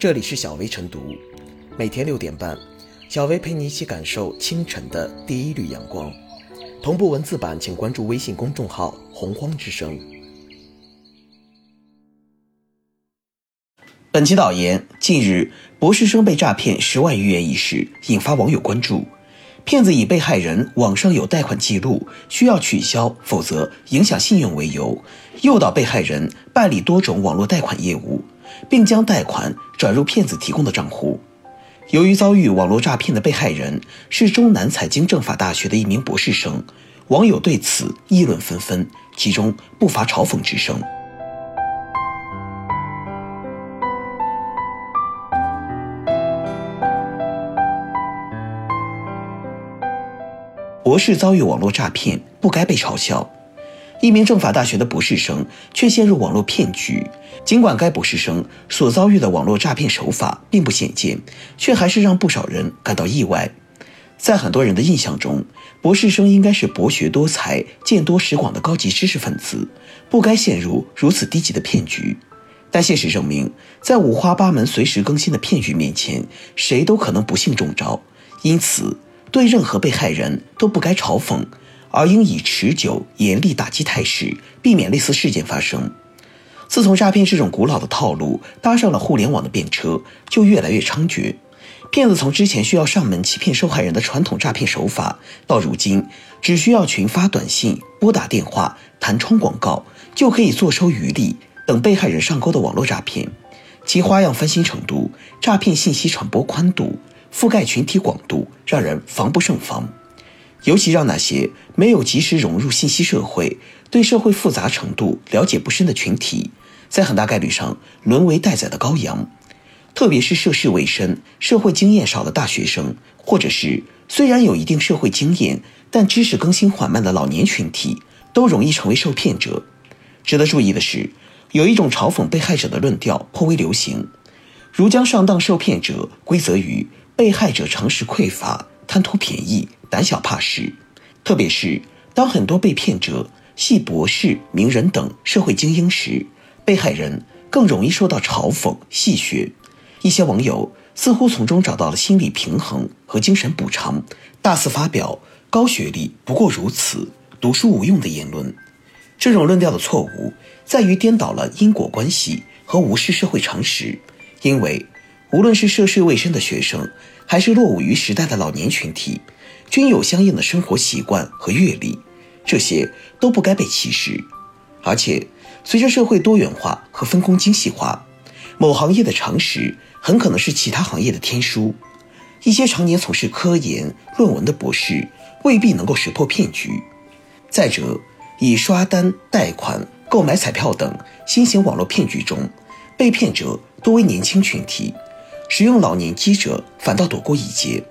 这里是小薇晨读，每天六点半，小薇陪你一起感受清晨的第一缕阳光。同步文字版，请关注微信公众号“洪荒之声”。本期导言：近日，博士生被诈骗十万余元一事引发网友关注。骗子以被害人网上有贷款记录，需要取消，否则影响信用为由，诱导被害人办理多种网络贷款业务，并将贷款转入骗子提供的账户。由于遭遇网络诈骗的被害人是中南财经政法大学的一名博士生，网友对此议论纷纷，其中不乏嘲讽之声。博士遭遇网络诈骗，不该被嘲笑。一名政法大学的博士生却陷入网络骗局。尽管该博士生所遭遇的网络诈骗手法并不鲜见，却还是让不少人感到意外。在很多人的印象中，博士生应该是博学多才、见多识广的高级知识分子，不该陷入如此低级的骗局。但现实证明，在五花八门、随时更新的骗局面前，谁都可能不幸中招。因此，对任何被害人都不该嘲讽，而应以持久、严厉打击态势，避免类似事件发生。自从诈骗这种古老的套路搭上了互联网的便车，就越来越猖獗。骗子从之前需要上门欺骗受害人的传统诈骗手法，到如今只需要群发短信、拨打电话、弹窗广告，就可以坐收渔利，等被害人上钩的网络诈骗，其花样翻新程度、诈骗信息传播宽度。覆盖群体广度让人防不胜防，尤其让那些没有及时融入信息社会、对社会复杂程度了解不深的群体，在很大概率上沦为待宰的羔羊。特别是涉世未深、社会经验少的大学生，或者是虽然有一定社会经验但知识更新缓慢的老年群体，都容易成为受骗者。值得注意的是，有一种嘲讽被害者的论调颇为流行，如将上当受骗者归责于。被害者常识匮乏、贪图便宜、胆小怕事，特别是当很多被骗者系博士、名人等社会精英时，被害人更容易受到嘲讽戏谑。一些网友似乎从中找到了心理平衡和精神补偿，大肆发表“高学历不过如此，读书无用”的言论。这种论调的错误在于颠倒了因果关系和无视社会常识，因为。无论是涉世未深的学生，还是落伍于时代的老年群体，均有相应的生活习惯和阅历，这些都不该被歧视。而且，随着社会多元化和分工精细化，某行业的常识很可能是其他行业的天书。一些常年从事科研论文的博士，未必能够识破骗局。再者，以刷单、贷款、购买彩票等新型网络骗局中，被骗者多为年轻群体。使用老年机者反倒躲过一劫。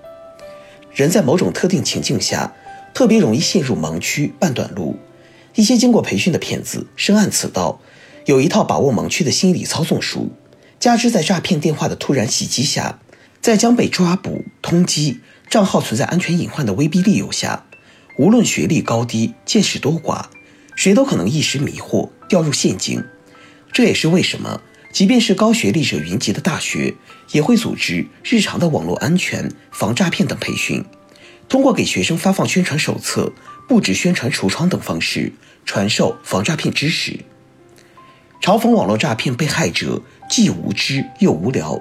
人在某种特定情境下，特别容易陷入盲区、半短路。一些经过培训的骗子深谙此道，有一套把握盲区的心理操纵术。加之在诈骗电话的突然袭击下，在将被抓捕、通缉、账号存在安全隐患的威逼利诱下，无论学历高低、见识多寡，谁都可能一时迷惑掉入陷阱。这也是为什么。即便是高学历者云集的大学，也会组织日常的网络安全、防诈骗等培训，通过给学生发放宣传手册、布置宣传橱窗等方式，传授防诈骗知识。嘲讽网络诈骗被害者既无知又无聊，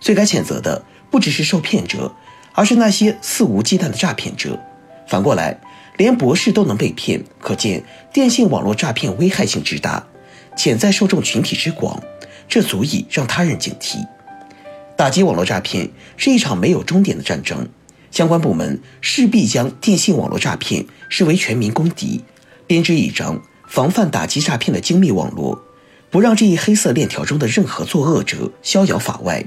最该谴责的不只是受骗者，而是那些肆无忌惮的诈骗者。反过来，连博士都能被骗，可见电信网络诈骗危害性之大，潜在受众群体之广。这足以让他人警惕。打击网络诈骗是一场没有终点的战争，相关部门势必将电信网络诈骗视为全民公敌，编织一张防范打击诈骗的精密网络，不让这一黑色链条中的任何作恶者逍遥法外，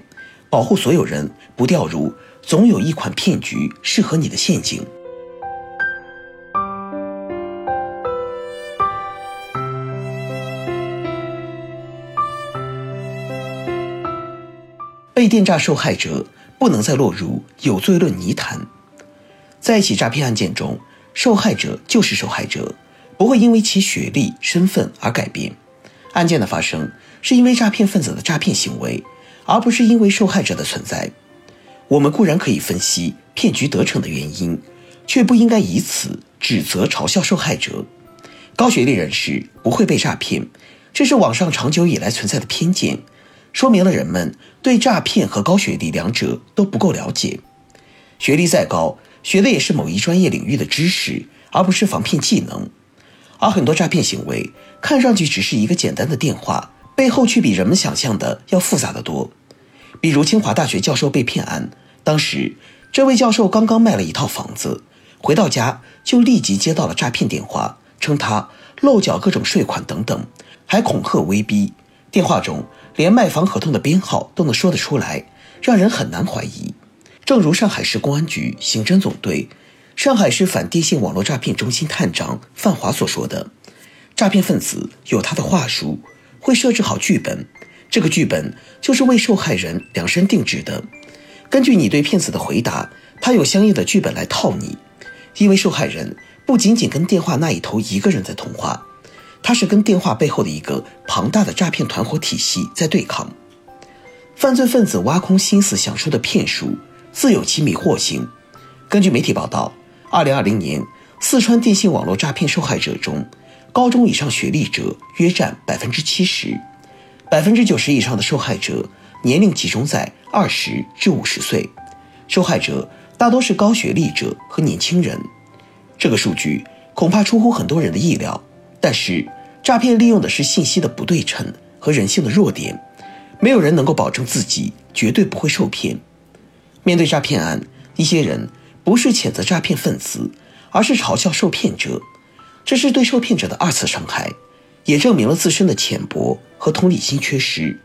保护所有人不掉入总有一款骗局适合你的陷阱。被电诈受害者不能再落入有罪论泥潭。在一起诈骗案件中，受害者就是受害者，不会因为其学历、身份而改变。案件的发生是因为诈骗分子的诈骗行为，而不是因为受害者的存在。我们固然可以分析骗局得逞的原因，却不应该以此指责嘲笑受害者。高学历人士不会被诈骗，这是网上长久以来存在的偏见，说明了人们对诈骗和高学历两者都不够了解。学历再高，学的也是某一专业领域的知识，而不是防骗技能。而很多诈骗行为看上去只是一个简单的电话，背后却比人们想象的要复杂的多。比如清华大学教授被骗案，当时这位教授刚刚卖了一套房子，回到家就立即接到了诈骗电话，称他漏缴各种税款等等，还恐吓威逼。电话中连卖房合同的编号都能说得出来，让人很难怀疑。正如上海市公安局刑侦总队、上海市反电信网络诈骗中心探长范华所说的，诈骗分子有他的话术，会设置好剧本。这个剧本就是为受害人量身定制的，根据你对骗子的回答，他有相应的剧本来套你。因为受害人不仅仅跟电话那一头一个人在通话，他是跟电话背后的一个庞大的诈骗团伙体系在对抗。犯罪分子挖空心思想出的骗术，自有其迷惑性。根据媒体报道，二零二零年四川电信网络诈骗受害者中，高中以上学历者约占百分之七十。百分之九十以上的受害者年龄集中在二十至五十岁，受害者大多是高学历者和年轻人。这个数据恐怕出乎很多人的意料，但是诈骗利用的是信息的不对称和人性的弱点，没有人能够保证自己绝对不会受骗。面对诈骗案，一些人不是谴责诈骗分子，而是嘲笑受骗者，这是对受骗者的二次伤害。也证明了自身的浅薄和同理心缺失。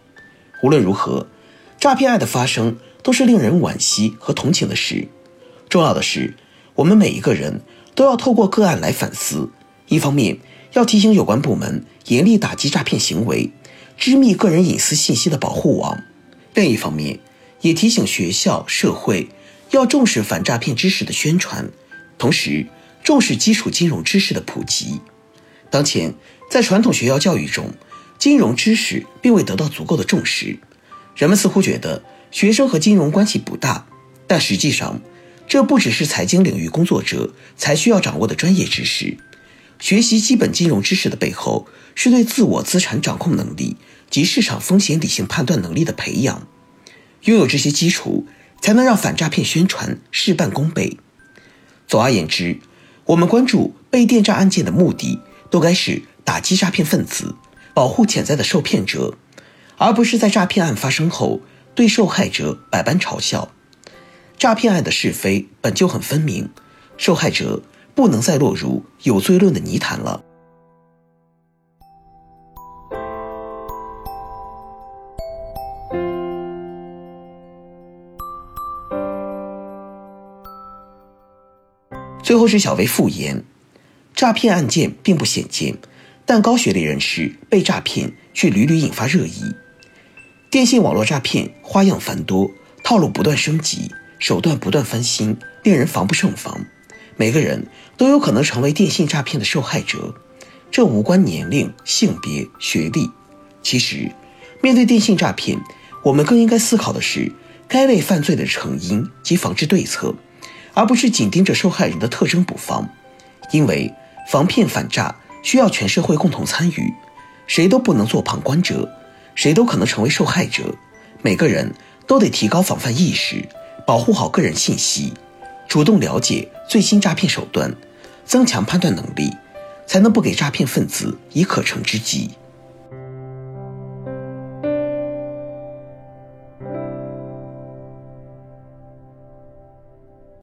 无论如何，诈骗案的发生都是令人惋惜和同情的事。重要的是，我们每一个人都要透过个案来反思：一方面，要提醒有关部门严厉打击诈骗行为，织密个人隐私信息的保护网；另一方面，也提醒学校、社会要重视反诈骗知识的宣传，同时重视基础金融知识的普及。当前。在传统学校教育中，金融知识并未得到足够的重视。人们似乎觉得学生和金融关系不大，但实际上，这不只是财经领域工作者才需要掌握的专业知识。学习基本金融知识的背后，是对自我资产掌控能力及市场风险理性判断能力的培养。拥有这些基础，才能让反诈骗宣传事半功倍。总而言之，我们关注被电诈案件的目的，都该是。打击诈骗分子，保护潜在的受骗者，而不是在诈骗案发生后对受害者百般嘲笑。诈骗案的是非本就很分明，受害者不能再落入有罪论的泥潭了。最后是小薇复言，诈骗案件并不鲜见。但高学历人士被诈骗却屡屡引发热议。电信网络诈骗花样繁多，套路不断升级，手段不断翻新，令人防不胜防。每个人都有可能成为电信诈骗的受害者，这无关年龄、性别、学历。其实，面对电信诈骗，我们更应该思考的是该类犯罪的成因及防治对策，而不是紧盯着受害人的特征不放。因为防骗反诈。需要全社会共同参与，谁都不能做旁观者，谁都可能成为受害者。每个人都得提高防范意识，保护好个人信息，主动了解最新诈骗手段，增强判断能力，才能不给诈骗分子以可乘之机。